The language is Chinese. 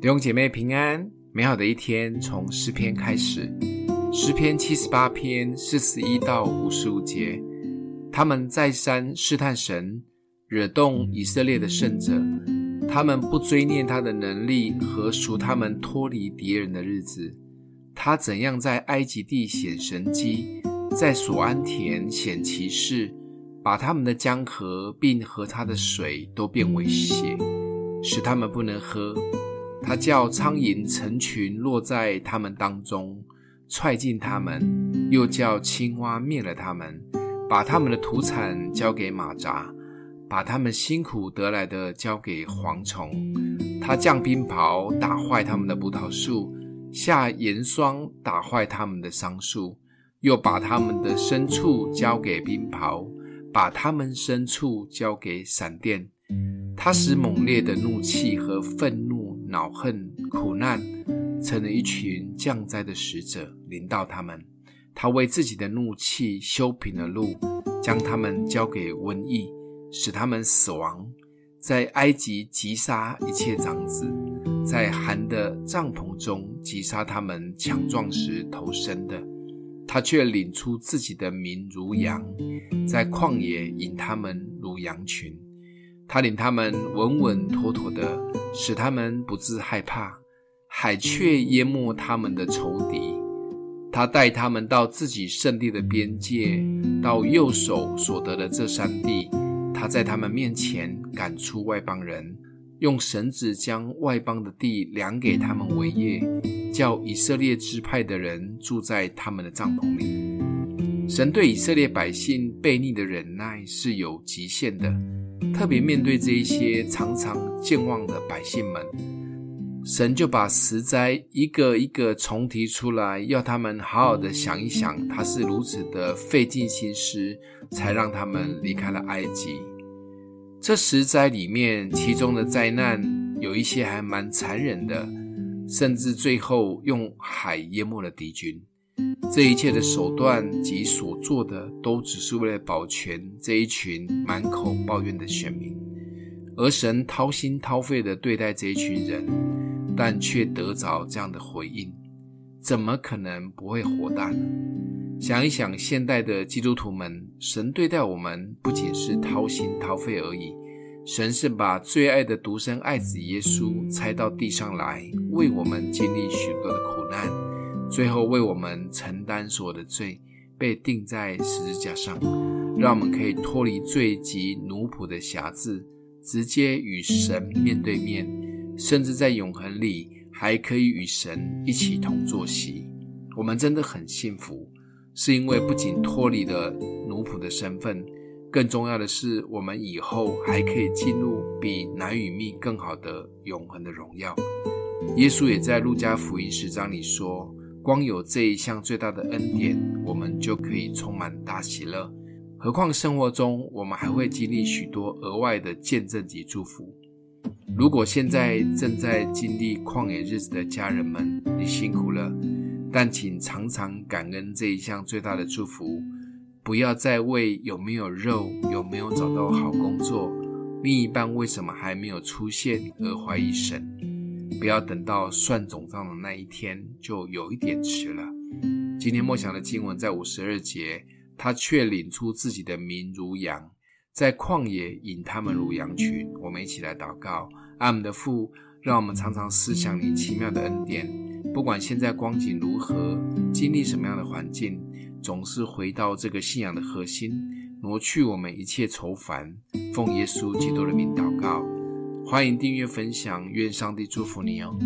弟兄姐妹平安，美好的一天从诗篇开始。诗篇七十八篇四十一到五十五节，他们再三试探神，惹动以色列的圣者。他们不追念他的能力和赎他们脱离敌人的日子。他怎样在埃及地显神迹，在索安田显奇事，把他们的江河并和他的水都变为血，使他们不能喝。他叫苍蝇成群落在他们当中，踹进他们；又叫青蛙灭了他们，把他们的土产交给马扎，把他们辛苦得来的交给蝗虫。他降冰雹打坏他们的葡萄树，下盐霜打坏他们的桑树，又把他们的牲畜交给冰雹，把他们牲畜交给闪电。他使猛烈的怒气和愤怒、恼恨、苦难，成了一群降灾的使者，临到他们。他为自己的怒气修平了路，将他们交给瘟疫，使他们死亡。在埃及击杀一切长子，在寒的帐篷中击杀他们强壮时投生的。他却领出自己的民如羊，在旷野引他们如羊群。他领他们稳稳妥妥的，使他们不致害怕。海却淹没他们的仇敌。他带他们到自己圣地的边界，到右手所得的这山地。他在他们面前赶出外邦人，用绳子将外邦的地量给他们为业，叫以色列支派的人住在他们的帐篷里。神对以色列百姓悖逆的忍耐是有极限的。特别面对这一些常常健忘的百姓们，神就把十灾一个一个重提出来，要他们好好的想一想，他是如此的费尽心思，才让他们离开了埃及。这十灾里面，其中的灾难有一些还蛮残忍的，甚至最后用海淹没了敌军。这一切的手段及所做的，都只是为了保全这一群满口抱怨的选民，而神掏心掏肺的对待这一群人，但却得着这样的回应，怎么可能不会火大呢？想一想，现代的基督徒们，神对待我们不仅是掏心掏肺而已，神是把最爱的独生爱子耶稣差到地上来，为我们经历许多的苦难。最后为我们承担所有的罪，被钉在十字架上，让我们可以脱离罪及奴仆的辖制，直接与神面对面，甚至在永恒里还可以与神一起同坐席。我们真的很幸福，是因为不仅脱离了奴仆的身份，更重要的是，我们以后还可以进入比男与蜜更好的永恒的荣耀。耶稣也在路加福音十章里说。光有这一项最大的恩典，我们就可以充满大喜乐。何况生活中，我们还会经历许多额外的见证及祝福。如果现在正在经历旷野日子的家人们，你辛苦了，但请常常感恩这一项最大的祝福，不要再为有没有肉、有没有找到好工作、另一半为什么还没有出现而怀疑神。不要等到算总账的那一天，就有一点迟了。今天默想的经文在五十二节，他却领出自己的民如羊，在旷野引他们如羊群。我们一起来祷告：爱我们的父，让我们常常思想你奇妙的恩典。不管现在光景如何，经历什么样的环境，总是回到这个信仰的核心，挪去我们一切愁烦。奉耶稣基督的名祷告。欢迎订阅分享，愿上帝祝福你哦。